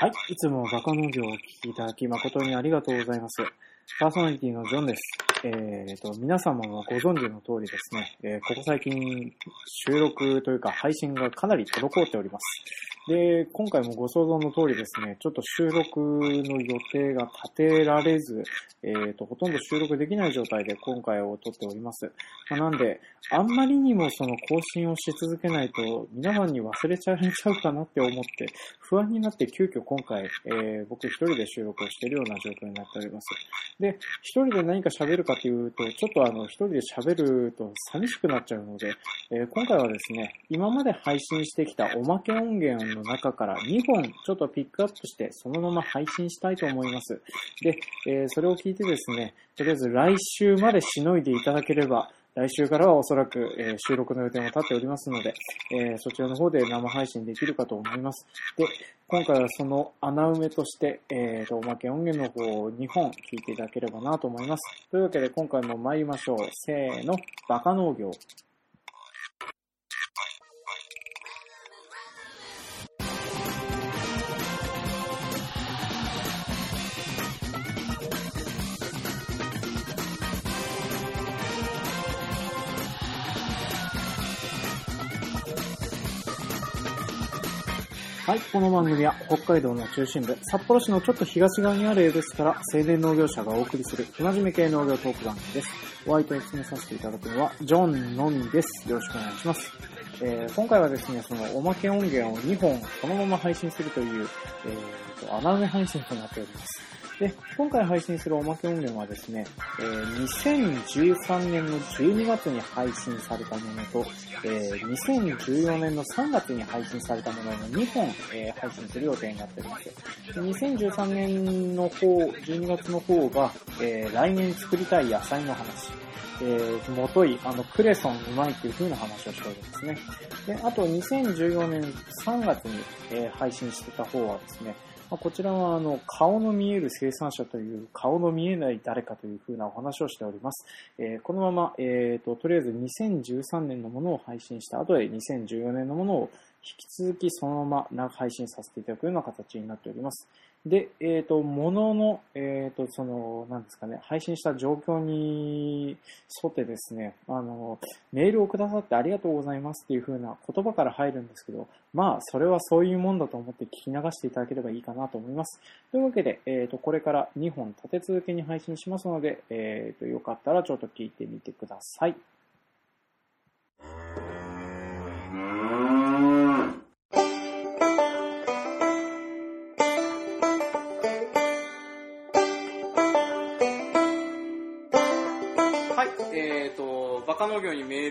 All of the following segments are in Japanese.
はい。いつもバカ農業をお聞きいただき誠にありがとうございます。パーソナリティのジョンです。えー、と、皆様はご存知の通りですね、えーここ最近収録というか配信がかなり滞っております。で、今回もご想像の通りですね、ちょっと収録の予定が立てられず、えー、と、ほとんど収録できない状態で今回を撮っております。まあ、なんで、あんまりにもその更新をし続けないと、皆さんに忘れちゃれちゃうかなって思って、不安になって急遽今回、えー僕一人で収録をしているような状況になっております。で、一人で何か喋るかというと、ちょっとあの、一人で喋ると寂しくなっちゃうので、えー今回はですね、今まで配信してきたおまけ音源のの中から2本ちょっとピックアップして、そのまま配信したいと思います。で、えーそれを聞いてですね、とりあえず来週までしのいでいただければ、来週からはおそらく、えー収録の予定も立っておりますので、えーそちらの方で生配信できるかと思います。で、今回はその穴埋めとして、えーと、おまけ音源の方を2本聞いていただければなと思います。というわけで今回も参りましょう。せーの、バカ農業。はい、この番組は北海道の中心部、札幌市のちょっと東側にある江戸市から青年農業者がお送りする不真面目系農業トーク番組です。お相手を務めさせていただくのは、ジョンのみです。よろしくお願いします。えー今回はですね、そのおまけ音源を2本そのまま配信するという、えーと、穴埋め配信となっております。で、今回配信するおまけ音源はですね、えー2013年の12月に配信されたものと、えー2014年の3月に配信されたものの2本、えー配信する予定になっております。2013年の方、12月の方が、えー来年作りたい野菜の話。えー、もとい、あの、クレソンうまいっていう風な話をしておりますね。で、あと2014年3月に、えー配信してた方はですね、まあこちらはあの顔の見える生産者という顔の見えない誰かというふうなお話をしております。えーこのまま、えーと、とりあえず2013年のものを配信した後で2014年のものを引き続きそのまま配信させていただくような形になっております。で、えっ、と、ものの、えっ、と、その、なんですかね、配信した状況に沿ってですね、あの、メールをくださってありがとうございますっていう風な言葉から入るんですけど、まあ、それはそういうもんだと思って聞き流していただければいいかなと思います。というわけで、えっ、と、これから2本立て続けに配信しますので、えっ、と、よかったらちょっと聞いてみてくださ。い、と、バカ農業にメー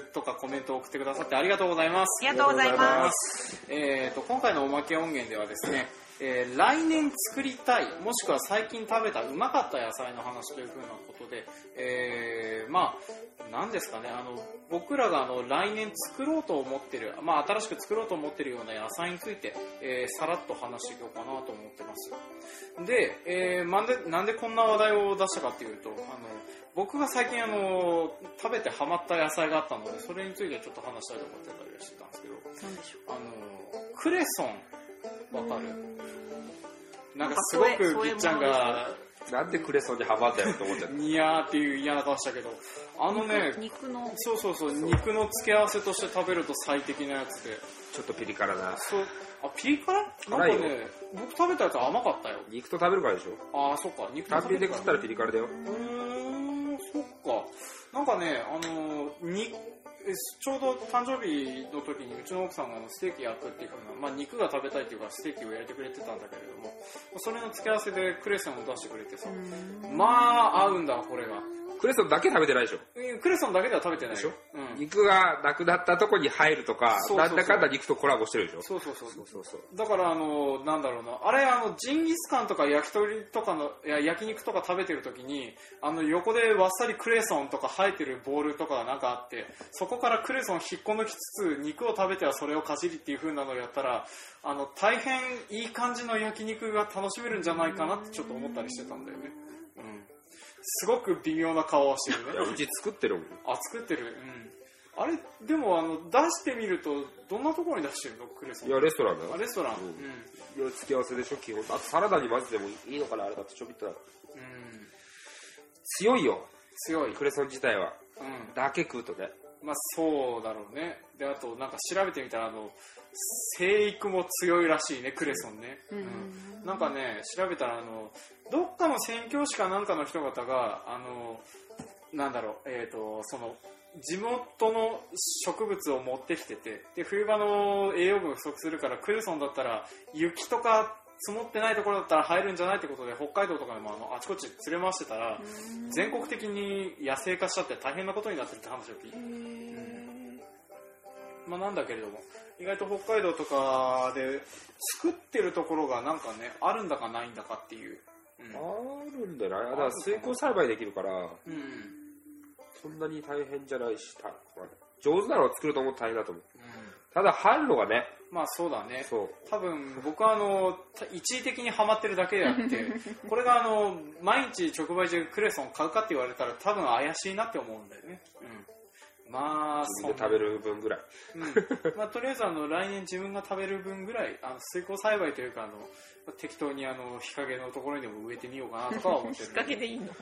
ルとかコメントを送ってくださってありがとうございます。ありがとうございます。えー、と今回のおまけ音源ではですね、えー来年作りたいもしくは最近食べたうまかった野菜の話というふうなことで、えーまあ何ですかねあの僕らがあの来年作ろうと思ってる、まあ、新しく作ろうと思ってるような野菜について、えーさらっと話していこうかなと思ってますで,、えーなんでなんでこんな話題を出したかっていうとあの僕が最近あの食べてハマった野菜があったのでそれについてちょっと話したいと思ってたりしてたんですけどなんでしょあのクレソン。わかる？なんかすごくぎっちゃんがなんでクレソンにハマったよって思っちゃっニヤーっていう嫌な顔したけどあのねう。肉の、そうそうそう肉の付け合わせとして食べると最適なやつで。た。ちょっとピリ辛な。そう。あピリ辛？なんかね僕食べたやつ甘かったよ。肉と食べるからでしょ？ああそっか。肉単品で食ったらピリ辛だよ。うーんなんかねあのにえちょうど誕生日の時にうちの奥さんがステーキ焼くっていうふうな、まあ、肉が食べたいっていうからステーキを焼いてくれてたんだけれどもそれの付け合わせでクレソンを出してくれてさまあ合うんだこれがクレソンだけ食べてないでしょ。うんクレソンだけでは食べてない。でしょ？うん、肉がなくなったとこに入るとか、なんだかんだ肉とコラボしてるでしょ？そうそうそうそうそう。そう。だからあのなんだろうな。あれあのジンギスカンとか焼き鳥とかのいや焼肉とか食べてる時にあの横でわっさりクレソンとか生えてるボールとかがなんかあってそこからクレソン引っこ抜きつつ肉を食べてはそれをかじりっていう風なのをやったらあの大変いい感じの焼肉が楽しめるんじゃないかなってちょっと思ったりしてたんだよね。うんすごく微妙な顔をしてるね。いや、うち作ってるもん。あ作ってる？うん。あれでもあの出してみるとどんなところに出してるの？クレソン。いや、レストランだよ。あレストラン。ううん。ん、いや、付き合わせでしょ、基本。あとサラダに混ぜてもいいのかな、あれだとちょびっとだ。うん、強いよ、強い、クレソン自体は。うん、だけ食うとね。まあそうだろうね。であとなんか調べてみたらあの生育も強いらしいねクレソンね、うん。なんかね調べたらあのどっかの宣教師かなんかの人方があのなんだろうえっ、とその地元の植物を持ってきててで冬場の栄養分が不足するからクレソンだったら雪とか積もってないところだったら入るんじゃないってことで北海道とかでもあのあちこち連れ回してたら全国的に野生化しちゃって大変なことになってるって話を聞いて。まあ、なんだけれども意外と北海道とかで作ってるところがなんかねあるんだかないんだかっていう、うん。あるんだよな。だから水耕栽培できるから、うん。そんなに大変じゃないし、た上手なのを作ると思うと大変だと思う。ただ、入るのがね、まあそうだね。そう。多分僕はあのた一時的にハマってるだけであって これがあの毎日直売所でクレソン買うかって言われたら多分怪しいなって思うんだよね、うん、まあ自分で食べる分ぐらい。うん。まあ、とりあえずあの来年自分が食べる分ぐらいあの水耕栽培というかあの適当にあの日陰のところにでも植えてみようかなとかは思ってるきっかけでいいの？いや、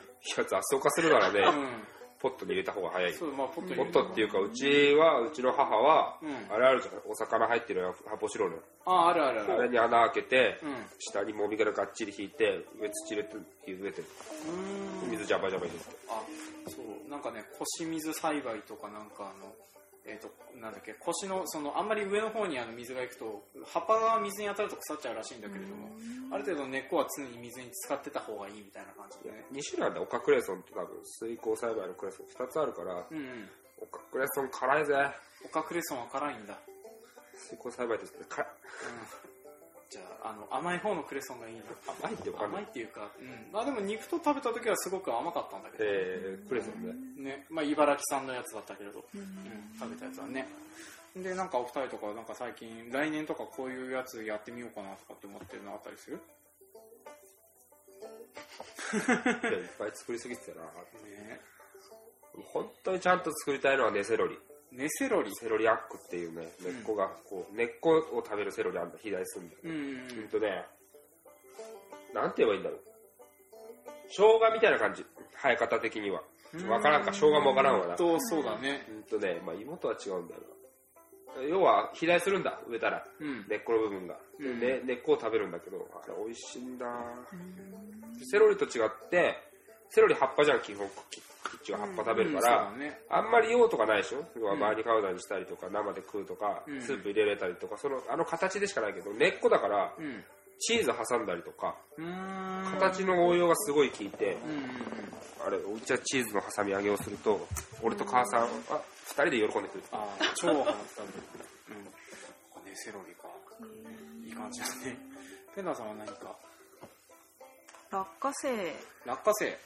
雑草化するならね、うポットに入れた方が早いん、。そうまあポットにポッ入れるトっていうか、うちは、うちの母は、うんあれあるじゃん、お魚入ってる発泡スチロール。ああるあるあるあれに穴開けて、うん下にもみ殻がっちり引いて、上土入れて、植えてる。うーん水ジャバジャバ入れて。あそうなんかね腰水栽培とかなんかあのえっ、となんだっけ腰のそのあんまり上の方にあの水が行くと葉っぱが水に当たると腐っちゃうらしいんだけれどもある程度根っこは常に水に浸かってた方がいいみたいな感じでね。2種類あるんだよ、オカクレソンと多分、水耕栽培のクレソン2つあるから、うんうん。オカクレソン辛いぜ。オカクレソンは辛いんだ。水耕栽培って辛い。うんじゃああの甘い方のクレソンがいいな。甘いって甘いっ。ていうか、うん、あでも肉と食べた時はすごく甘かったんだけど、えー、クレソンね。ね。まあ、茨城産のやつだったけれど、うん、食べたやつはね。でなんかお二人とかなんか最近来年とかこういうやつやってみようかなとかって思ってるのあったりする？いやいっぱい作りすぎてたな。ね。本当にちゃんと作りたいのはネセロリ。ネセロリセロリアックっていうね、根っこが、こう、根っこを食べるセロリあんだ、肥大するんだよ。うんうんとね、なんて言えばいいんだろう。生姜みたいな感じ。生え方的には。わからんか、生姜もわからんわな。とそうだねほんとね、まあ芋とは違うんだよな。要は、肥大するんだ、植えたら。うん根っこの部分が。でうんね根っこを食べるんだけど、あれ美味しいんだ。セロリと違って、セロリ葉っぱじゃん、基本。口は葉っぱ食べるから、うんね。あんまり用とかないでしょ？要はうん周りパウダーにしたりとか、生で食うとか、うん。スープ入れれたりとか、その、あの形でしかないけど、根っこだから、うん。チーズ挟んだりとか、形の応用がすごい効いて、あれ、うちはチーズの挟み揚げをすると、俺と母さん、あ、二人で喜んでくれる。あー超ハマったんだうん。ネセロリか。いい感じだね。ペンダーさんは何か？落花生。落花生。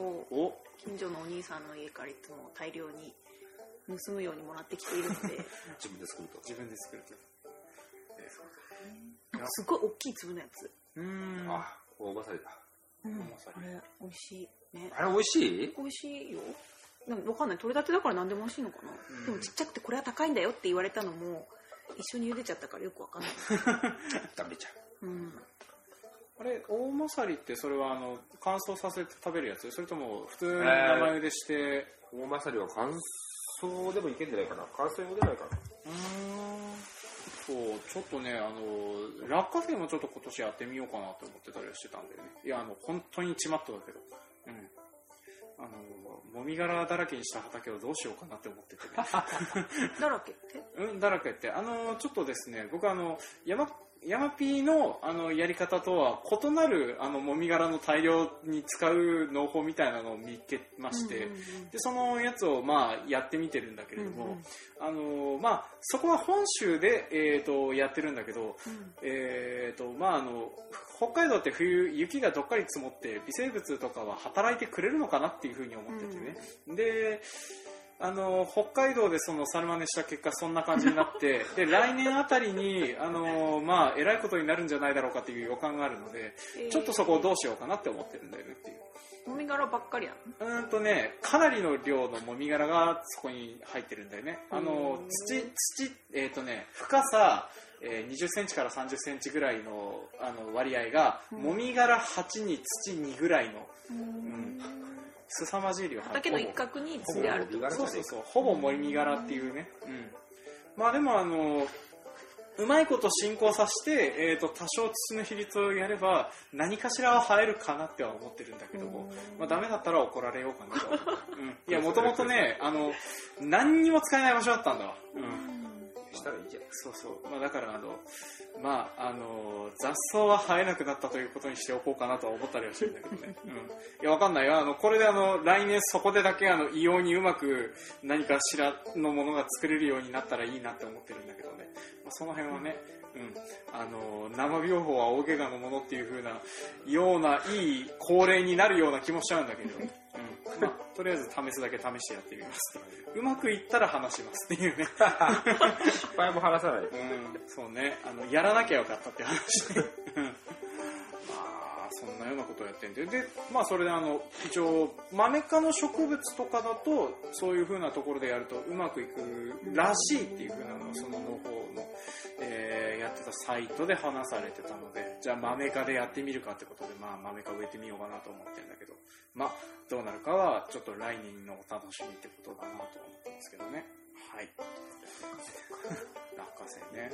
をお。近所のお兄さんの家からいつも大量に盗むようにもらってきているので。自分で作ると。自分で作ると。えそうなんかすごい大きい粒のやつ、うーん。あ、大まさりだ。うん、あれ美味しいね。あれ美味しい？美味しいよ。なんかわかんない。取れたてだから何でも美味しいのかな、うん。でもちっちゃくてこれは高いんだよって言われたのも一緒に茹でちゃったからよくわかんない、食べちゃう。うん、あれ大まさりってそれはあの乾燥させて食べるやつ？それとも普通に生茹でして、大まさりは乾燥でもいけんじゃないかな。乾燥用でないかな。うーん。そうちょっとねあの落花生もちょっと今年やってみようかなと思ってたりはしてたんだよね。いやあの本当にちまっとだけど。うん。あのもみ殻だらけにした畑をどうしようかなって思ってて。ね だらけって？うん、だらけって、あの、ちょっとですね、僕あの、山、山ピーの、あの、やり方とは異なる、あの、もみ殻の大量に使う農法みたいなのを見つけまして、うんうんうん。で、そのやつを、まあ、やってみてるんだけれども、うんうん。あの、まあ、そこは本州で、えっ、と、やってるんだけど、うん。えっ、と、まあ、あの、北海道って冬、雪がどっかり積もって、微生物とかは働いてくれるのかなっていうふうに思っててね。で、あの、北海道でそのサルマネした結果そんな感じになって、で、来年あたりに、あの、まあ、偉いことになるんじゃないだろうかっていう予感があるので、ちょっとそこをどうしようかなって思ってるんだよねっていう。もみ殻ばっかりなのうーんとね、かなりの量のもみ殻がそこに入ってるんだよね。あのうん、土、土、えっ、とね、深さ、えー20センチから30センチぐらいのあの割合が、うん。もみ殻8に土2ぐらいの、うん凄まじい量畑の一角に土であるそうそうそう、ほぼもみ殻っていうね。うん。まあでもあの、うまいこと進行させて、えー、と多少土の比率をやれば何かしらは生えるかなっては思ってるんだけども、まあ、ダメだったら怒られようかなと。うん、いやもともとねあの何にも使えない場所だったんだわ、うん、したらいいじゃん。そうそう、まあ、だからあのまああの雑草は生えなくなったということにしておこうかなとは思ったりはしてるんだけどね、うん、いやわかんないよ。あのこれであの来年そこでだけあの異様にうまく何かしらのものが作れるようになったらいいなって思ってるんだけどね、まあ、その辺はね、うん、あの生療法は大怪我のものっていう風なようないい恒例になるような気もしちゃうんだけど、うん。まあ、とりあえず試すだけ試してやってみますうまくいったら話しますっていうね失敗も話さない。うん、そうね、あの、やらなきゃよかったって話ね。うんまあ、そんなようなことをやってんで。で、まあ、それであの、一応、マメ科の植物とかだと、そういう風なところでやるとうまくいくらしいっていう風なのを、その農法の、えーやってたサイトで話されてたので、じゃあ、マメ科でやってみるかってことで、まあ、マメ科植えてみようかなと思ってるんだけど、まあ、どうなるかは、ちょっと来年のお楽しみってことだなと思ってますけどね。はい。落花生ね。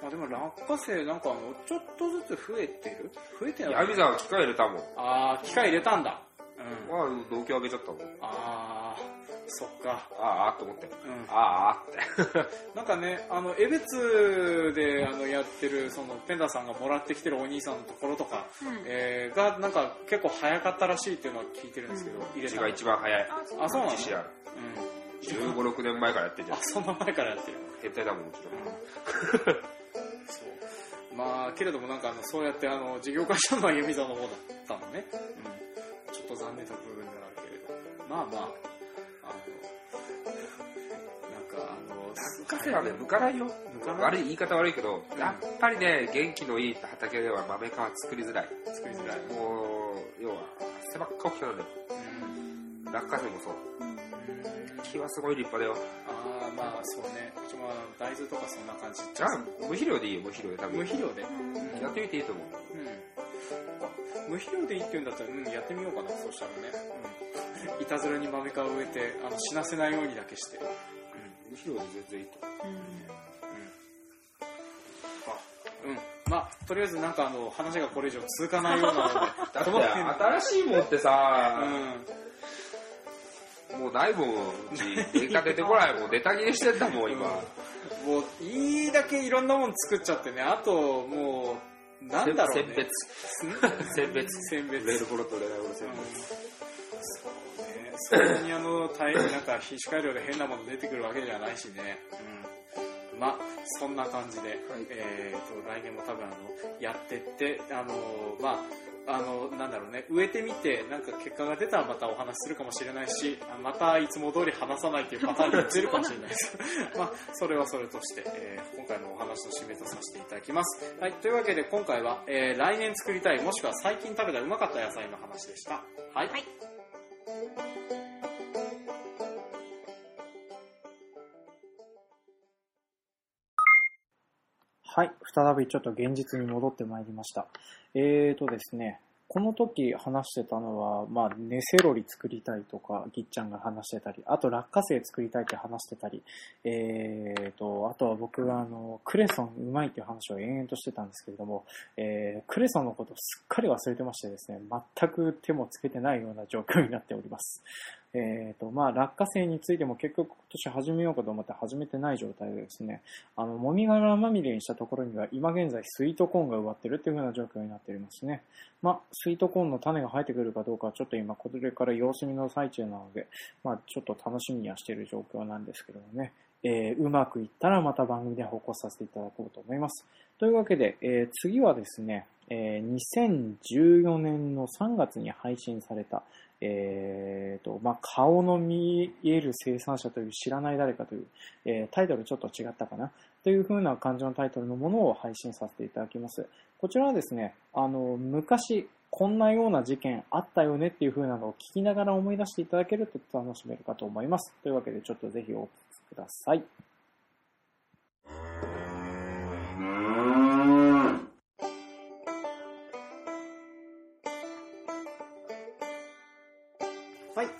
まあでも落花生なんかあの、ちょっとずつ増えてる？増えてない？ヤミさんは機械入れたもん。あー、機械入れたんだ。うん。まあ、動機上げちゃったもん。あー、そっか。ああ、と思って。うん。ああって。なんかね、あの、江別であのやってる、その、ペンダさんがもらってきてるお兄さんのところとか、うんえー、が、なんか結構早かったらしいっていうのは聞いてるんですけど、うん入れたうちが一番早い。あそうあ、そうなの？自信ある。うん。15、6年前からやってんじゃあ、ん。そんな前からやってる。変態だもん、もちろん。そうまあけれどもなんかあのそうやってあの事業会社の歩み座の方だったのね、うん、ちょっと残念な部分ではあるけれどまあまあかあの落花生はね、向かないよ。向かない悪い、言い方悪いけど、やっぱりね、元気のいい畑では豆皮作りづらい。作りづらい、もう、要は、汗ばっか起きたので、うん落花生もそう。木はすごい立派だよ。ああまあそうねうちも大豆とかそんな感じじゃあ、無肥料でいいよ、無肥料で多分。無肥料で、やってみていいと思う。うんあ無肥料でいいって言うんだったら、うん、やってみようかなそうしたらね、うん、いたずらに豆皮を植えてあの死なせないようにだけして、うん無肥料で全然いいと思うん。まあ、とりあえずなんかあの、話がこれ以上続かないようなので、う。だこの辺って、新しいもんってさ、うもうないもん、うち。データ出てこないもん。ネタ切れしてんだもん、今。ん。もう、いいだけいろんなもん作っちゃってね、あと、もう、なんだろうね。選別。選別。選別。レールコロとレラウル選うん別。そんなにあの、大変、なんか、品種改良で変なもの出てくるわけじゃないしね。うん。まあ、そんな感じで、えーと、来年も多分あの、やってって、あの、まあ、あの、なんだろうね、植えてみて、なんか結果が出たらまたお話しするかもしれないし、あまたいつも通り話さないっていうパターンに移るかもしれないです。まあ、それはそれとして、えー今回のお話の締めとさせていただきます。はい、というわけで今回は、えー来年作りたい、もしくは最近食べたうまかった野菜の話でした。はい。はいはい、再びちょっと現実に戻ってまいりました。えーとですね、この時話してたのは、まあ、ネセロリ作りたいとか、ぎっちゃんが話してたり、あと落花生作りたいって話してたり、えーと、あとは僕があの、クレソンうまいっていう話を延々としてたんですけれども、えー、クレソンのことすっかり忘れてましてですね、全く手もつけてないような状況になっております。えーと、まあ、落花生についても結局今年始めようかと思って始めてない状態でですね、あの、もみ殻まみれにしたところには、今現在スイートコーンが植わってるっていう風な状況になっておりますね。まあ、スイートコーンの種が生えてくるかどうかはちょっと今、これから様子見の最中なので、まあ、ちょっと楽しみにはしている状況なんですけどもね。えーうまくいったらまた番組で報告させていただこうと思います。というわけで、えー次はですね、えー2014年の3月に配信された、えーと、まあ、顔の見える生産者という知らない誰かという、えータイトルちょっと違ったかなという風な感じのタイトルのものを配信させていただきます。こちらはですね、あの、昔、こんなような事件あったよねっていう風なのを聞きながら思い出していただけると楽しめるかと思います。というわけでちょっとぜひお聞きください。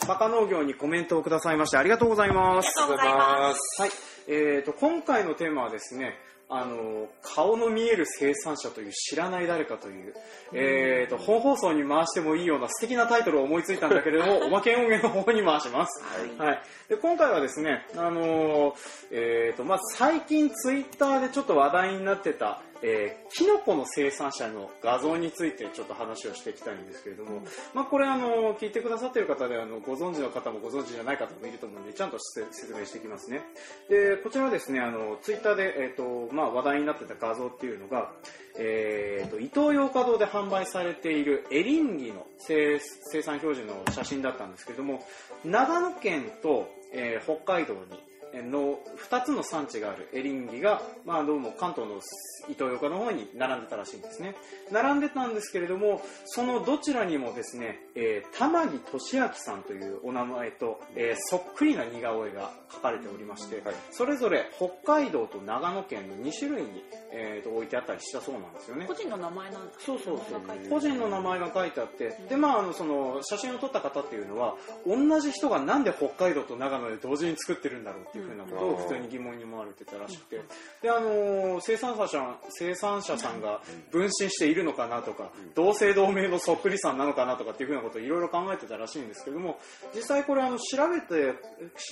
バカ農業にコメントをくださいましてありがとうございます。ありがとうございますはい、えーと、今回のテーマはですね、あの、顔の見える生産者という知らない誰かという、えーと、本放送に回してもいいような素敵なタイトルを思いついたんだけれども、おまけ音源の方に回します。はい。で、今回はですね、あのーえーと、まあ、最近ツイッターでちょっと話題になってた、えー、キノコの生産者の画像についてちょっと話をしていきたいんですけれども、まあ、これあの、聞いてくださっている方であの、ご存知の方もご存知じゃない方もいると思うので、ちゃんと説説明していきますね。で、こちらはですね、あの、ツイッターで、えっ、と、まあ、話題になってた画像っていうのが、えー、と、イトーヨーカドーで販売されているエリンギの生生産表示の写真だったんですけれども、長野県と、えー北海道に、の2つの産地があるエリンギが、まあ、どうも関東のイトーヨーカの方に並んでたらしいんですね。並んでたんですけれどもそのどちらにもですね、えー玉木俊明さんというお名前と、えーそっくりな似顔絵が描かれておりまして、はい。それぞれ北海道と長野県の2種類に、えーと置いてあったりしたそうなんですよね。個人の名前なんだ。そうそうそう。名前が書いてある。個人の名前が書いてあってでまああのその写真を撮った方っていうのは同じ人がなんで北海道と長野で同時に作ってるんだろうっていうふうなことを普通に疑問に思われてたらしくて。であの生産者さん生産者さんが分身しているのかなとか同姓同名のそっくりさんなのかなとかっていうふうなことをいろいろ考えてたらしいんですけども実際これあの調べて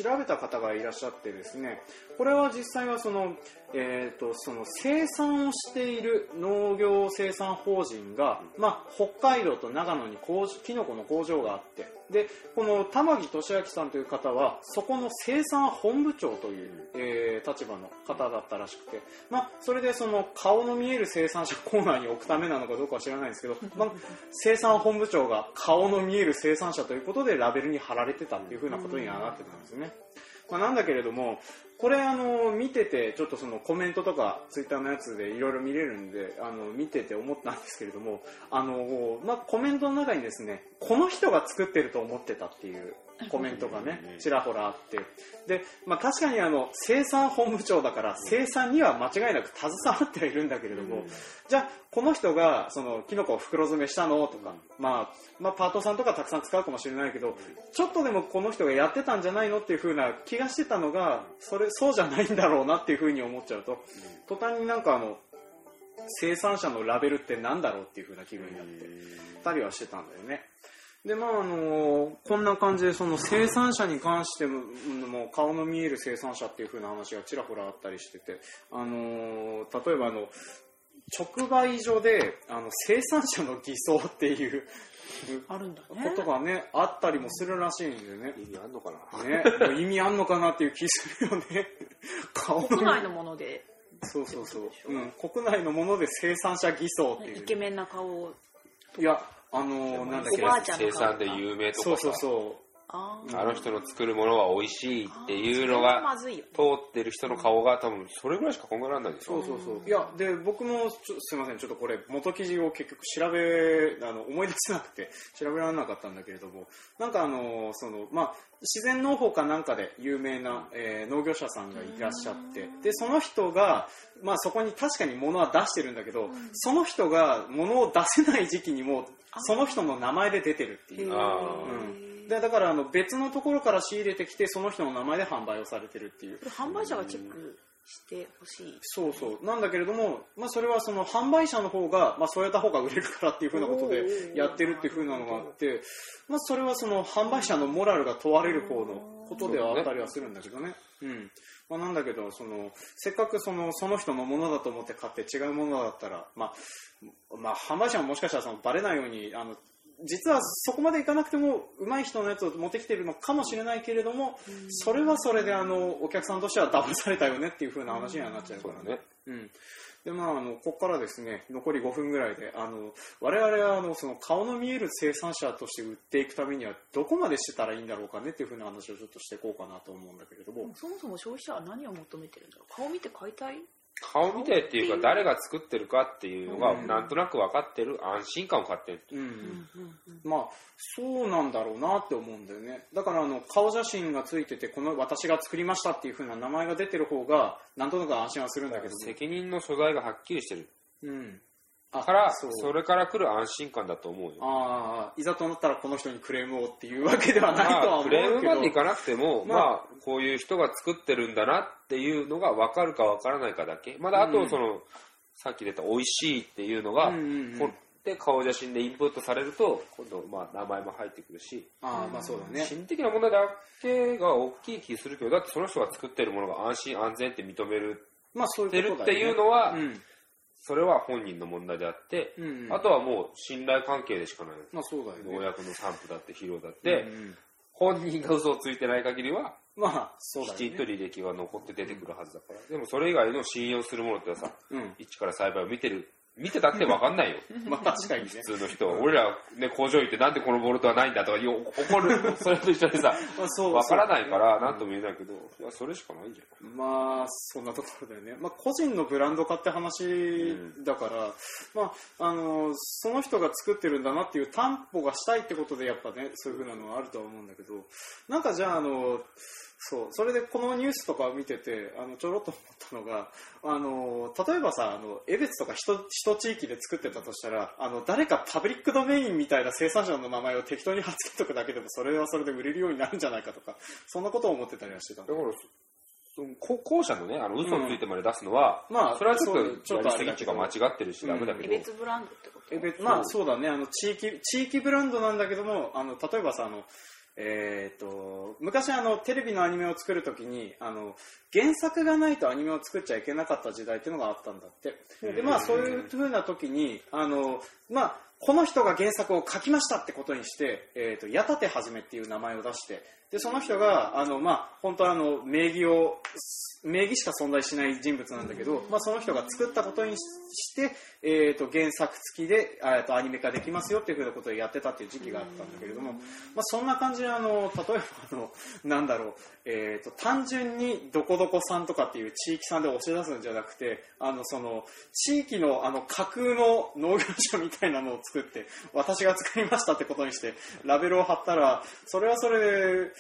調べた方がいらっしゃってですねこれは実際はそのえー、とその生産をしている農業生産法人が、まあ、北海道と長野に工場キノコの工場があってでこの玉木俊明さんという方はそこの生産本部長という、えー立場の方だったらしくて、まあ、それでその顔の見える生産者コーナーに置くためなのかどうかは知らないんですけど、まあ、生産本部長が顔の見える生産者ということでラベルに貼られてたっていうふうなことにはなってたんですよね。まあ、なんだけれども、これあの見ててちょっとそのコメントとかツイッターのやつでいろいろ見れるんであの見てて思ったんですけれどもあの、まあ、コメントの中にですねこの人が作ってると思ってたっていうコメントがねちらほらあって。で、まあ、確かにあの生産本部長だから生産には間違いなく携わってはいるんだけれども、じゃあこの人がそのキノコを袋詰めしたのとか、まあ、まあパートさんとかたくさん使うかもしれないけどちょっとでもこの人がやってたんじゃないのっていう風な気がしてたのがそれそうじゃないんだろうなっていう風に思っちゃうと途端になんかあの生産者のラベルってなんだろうっていう風な気分になってたりはしてたんだよね。でまああのこんな感じでその生産者に関してももう顔の見える生産者っていう風な話がちらほらあったりしてて、あの例えばあの直売所であの生産者の偽装っていう あるんだね。ことがねあったりもするらしいんだよね。意味あんのかな？ね、意味あんのかなっていう気するよね。顔の国内のもので、そうそうそう、うん、国内のもので生産者偽装っていう。イケメンな顔を、いや、あのーなんだっけ。生産で有名とそうそうかさそあう。んあの人の作るものは美味しいっていうのが。通ってる人の顔が多分それぐらいしか考えられないでしょ。そうそうそう。いや、で、僕もちょ、すいません、ちょっとこれ、元記事を結局調べ、あの、思い出せなくて、調べられなかったんだけれども、なんかあの、その、まあ、自然農法かなんかで有名な、えー農業者さんがいらっしゃって、で、その人が、まあ、そこに確かに物は出してるんだけど、その人が物を出せない時期にも、その人の名前で出てるっていう。あうんでだからあの別のところから仕入れてきてその人の名前で販売をされてるっていう販売者がチェックしてほしい。そうそうなんだけれども、まあ、それはその販売者の方が、まあ、そうやった方が売れるからっていうふうなことでやってるっていうふうなのがあって、まあ、それはその販売者のモラルが問われる方のことではあったりはするんだけどね。うんまあ、なんだけどそのせっかくそのその人のものだと思って買って違うものだったら、まあまあ、販売者ももしかしたらそのバレないようにあの実はそこまでいかなくても上手い人のやつを持ってきてるのかもしれないけれどもそれはそれであのお客さんとしては騙されたよねっていう風な話にはなっちゃうからね。うん。でまあ、あのここからですね残り5分ぐらいであの我々はあのその顔の見える生産者として売っていくためにはどこまでしてたらいいんだろうかねっていうふうな話をちょっとしていこうかなと思うんだけれどもそもそも消費者は何を求めてるんだろう。顔見て買いたい？顔見てっていうか誰が作ってるかっていうのがうん。なんとなく分かってる安心感を買ってる。うん。うんうんまあそうなんだろうなって思うんだよね。だからあの顔写真がついててこの私が作りましたっていう風な名前が出てる方がなんとなく安心はするんだけど責任の所在がはっきりしてる。うん。あから、それから来る安心感だと思うよ。ああいざとなったらこの人にクレームをっていうわけではないとはまあ、思うけど、クレームまでいかなくても、まあまあ、こういう人が作ってるんだなっていうのが分かるか分からないかだけ。まだあうんと、その、さっき出た美味しいっていうのが、うんうんうん。こで顔写真でインプットされると、今度、まあ、名前も入ってくるし、ああまあそうだね。心的な問題だけが大きい気するけど、だってその人が作ってるものが安心安全って認めるまあそういうてことだよね。るっていうのは、うん。それは本人の問題であって、うんうん。あとはもう信頼関係でしかない。まあそうだよね。農薬の散布だって肥料だって、うんうん本人が嘘をついてない限りは、まあそうだきちんと履歴が残って出てくるはずだから。でもそれ以外の信用するものってさ、うん一から栽培を見てる、見てたって分かんないよ。まあ確かにね。普通の人。は。俺ら、ね、工場行ってなんでこのボルトはないんだとかよ怒る、それと一緒でさ、まあそう分からないからそう何とも言えないけど、いやそれしかないんじゃまあそんなところだよね、まあ、個人のブランド化って話だから、まあ、あのその人が作ってるんだなっていう担保がしたいってことでやっぱねそういうふうなのはあるとは思うんだけど。なんかじゃああのそう。それでこのニュースとかを見ててあのちょろっと思ったのがあの例えばさあの江別とか一一地域で作ってたとしたらあの誰かパブリックドメインみたいな生産者の名前を適当に貼っつけとくだけでもそれはそれで売れるようになるんじゃないかとかそんなことを思ってたりはしてた。ん。だから、後者のね、あの嘘をついてまで出すのは、まあそれはちょっそうちょっとあれ間違ってるしダメだけえど、別ブランドってこと？まあそうだね。あの地域地域ブランドなんだけどもあの例えばさあのえー、と昔あのテレビのアニメを作るときにあの原作がないとアニメを作っちゃいけなかった時代っていうのがあったんだって。でまあそういうふうな時にあのまあこの人が原作を書きましたってことにして、えー、と矢立はじめっていう名前を出してでその人があの、まあ、本当はあの名義を名義しか存在しない人物なんだけど、まあ、その人が作ったことにして、えー、と原作付きでとアニメ化できますよっていうふうなことをやってたっていう時期があったんだけれども、まあ、そんな感じであの例えばあのなんだろう、えー、と単純にどこどこさんとかっていう地域さんで押し出すんじゃなくてあのその地域のあの架空の農業所みたいなのを作って私が作りましたってことにしてラベルを貼ったらそれはそれで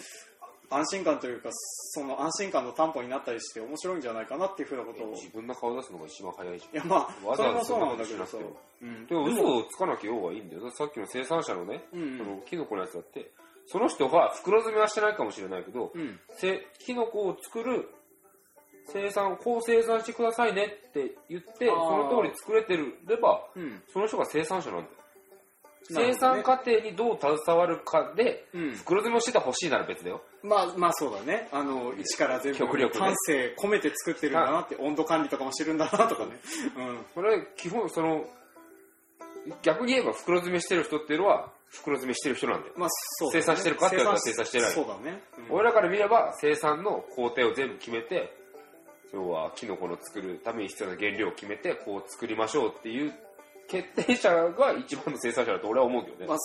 安心感というかその安心感の担保になったりして面白いんじゃないかなっていうふうなことを。自分の顔出すのが一番早いじいやまあわざわざそれもそうなんだけどさう。ん。でも嘘をつかなきゃ要はいいんだよ。さっきの生産者のね、うんそのキノコのやつだって、その人が袋詰めはしてないかもしれないけど、うん。せキノコを作る生産、こう生産してくださいねって言って、その通り作れてれば、うん。その人が生産者なんだよ。生産過程にどう携わるかで、うん。袋詰めをしててほしいなら別だよ。まあまあそうだね。あの一から全部極力ね。感性込めて作ってるんだなって温度管理とかもしてるんだなとかね。うん。それ、基本、その、逆に言えば袋詰めしてる人っていうのは、袋詰めしてる人なんだよ。まあそうだね。生産してるかって言われたら生産してない。そうだね。うん。俺らから見れば生産の工程を全部決めて要はキノコの作るために必要な原料を決めてこう作りましょうっていう決定者が一番の生産者だと俺は思うけどね、まあうん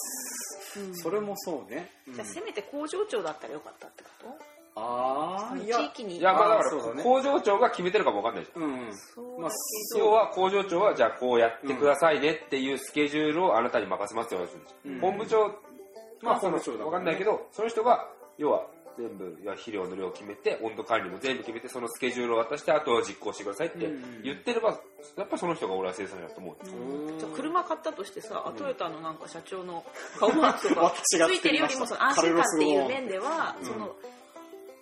それもそうね。うんじゃあせめて工場長だったらよかったってこと？ああいや地域に。いやまあだからあーそうだね。工場長が決めてるかもわかんないじゃん。うんうんまあ要ど、は工場長はじゃあこうやってくださいねっていうスケジュールをあなたに任せますって言われるんです本部長まあ本部長だわかんないけどその人が要は全部いや肥料の量を決めて温度管理も全部決めてそのスケジュールを渡してあとは実行してくださいってうん言ってればやっぱその人が俺は生産者だと思ううん。じゃあ車買ったとしてさ、トヨタのなんか社長の顔マークとか ついてるよりもその安心感っていう面では、うん。その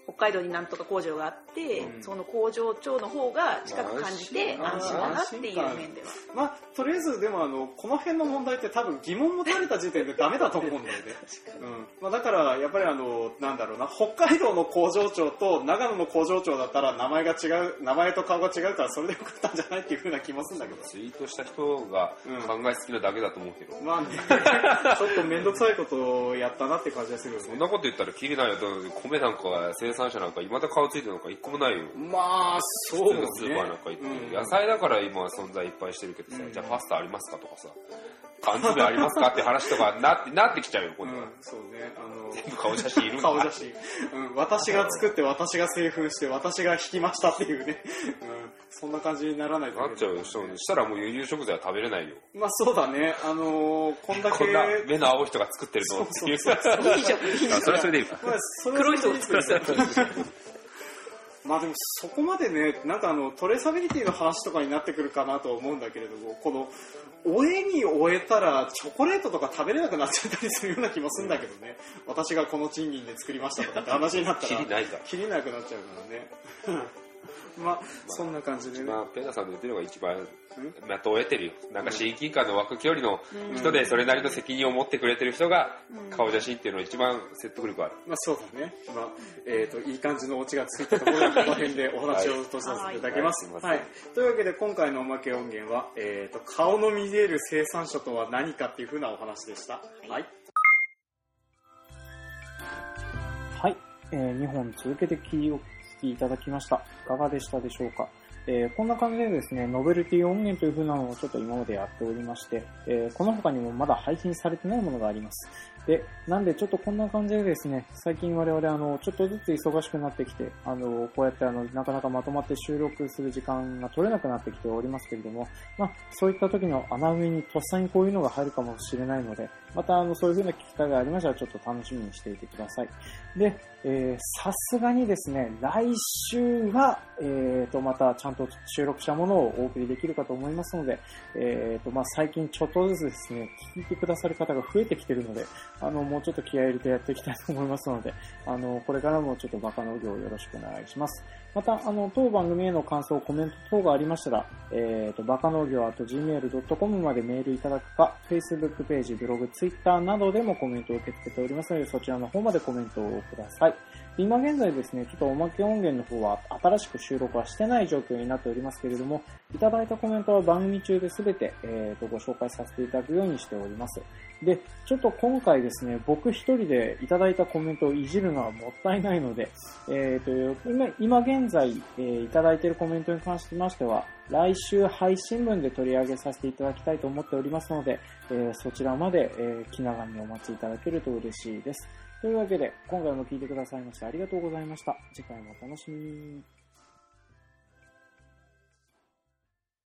北海道になんとか工場があって、うん。その工場長の方が近く感じてまあ安心だなっていう面では。まあとりあえずでもあのこの辺の問題って多分疑問持たれた時点でダメだと思うんだよね、うん。まあ、だからやっぱりあのなんだろうな北海道の工場長と長野の工場長だったら名前が違う名前と顔が違うからそれでよかったんじゃないっていうふうな気もするんだけど。ツイートした人が考えすぎなだけだと思うけど、まあね。ちょっと面倒くさいことをやったなって感じがするよね。そんなこと言ったらきりないよ。米なんかは生産者なんかいまだ顔ついてるのか一個もないよ。まあそうね。スーパーなんか行って、うん。野菜だから今は存在いっぱいしてるけどさ、うん。じゃあパスタありますかとかさ缶詰ありますかって話とかなって なってきちゃうよ今度は、うん、そうね。あの全部顔写真いるんだ。顔写真、うん、私が作って私が製粉して私が引きましたっていうね、うん、そんな感じにならないとなっちゃうよ。そしたらもう輸入食材は食べれないよ。まあそうだね。あのーこんだけ。こんな目の青い人が作ってるのっていう。そういいじゃん、いいじゃん。あそれはそれでいいか。まあそれは黒い人を作らせる。まあでもそこまでね、なんかあのトレーサビリティの話とかになってくるかなとは思うんだけれども、この終えに終えたらチョコレートとか食べれなくなっちゃったりするような気もするんだけどね。私がこの賃金で作りましたとかって話になったら、キリないから。切りなくなっちゃうからね。まあそんな感じでね。まあ、ペナさんの言ってるのが一番、まとえてるよ。なんか親近感の湧く距離の人で、それなりの責任を持ってくれてる人が、顔写真っていうのが一番説得力ある。まあそうだね。まあ、えっ、と、いい感じのオチがついたところで、この辺でお話を閉じさせていただきます。はいというわけで、今回のおまけ音源は、えっ、と、顔の見える生産者とは何かっていうふうなお話でした。はい。はい、えー、2本続けて聞きいただきました。いかがでしたでしょうか？えーこんな感じでですね、ノベルティ音源という風なのをちょっと今までやっておりまして、えーこの他にもまだ配信されてないものがあります。で、なんでちょっとこんな感じでですね、最近我々あの、ちょっとずつ忙しくなってきて、あの、こうやってあの、なかなかまとまって収録する時間が取れなくなってきておりますけれども、まあ、そういった時の穴埋めにとっさにこういうのが入るかもしれないので、またあの、そういう風な聞き方がありましたらちょっと楽しみにしていてください。で、えーさすがにですね、来週は、えーと、またちゃんと収録したものをお送りできるかと思いますので、えーと、まあ、最近ちょっとずつですね、聞いてくださる方が増えてきてるので、あの、もうちょっと気合入れてやっていきたいと思いますので、あの、これからもちょっとバカ農業をよろしくお願いします。また、あの、当番組への感想、コメント等がありましたら、えーと、バカ農業 gmail.com までメールいただくか、Facebook ページ、ブログ、Twitter などでもコメントを受け付けておりますので、そちらの方までコメントをください。今現在ですね、ちょっとおまけ音源の方は新しく収録はしてない状況になっておりますけれども、いただいたコメントは番組中で全て、えー、とご紹介させていただくようにしております。で、ちょっと今回ですね、僕一人でいただいたコメントをいじるのはもったいないので、えー、と今今現在、えーいただいているコメントに関しましては、来週配信分で取り上げさせていただきたいと思っておりますので、えーそちらまで、えー気長にお待ちいただけると嬉しいです。というわけで、今回も聞いてくださいましてありがとうございました。次回もお楽しみに。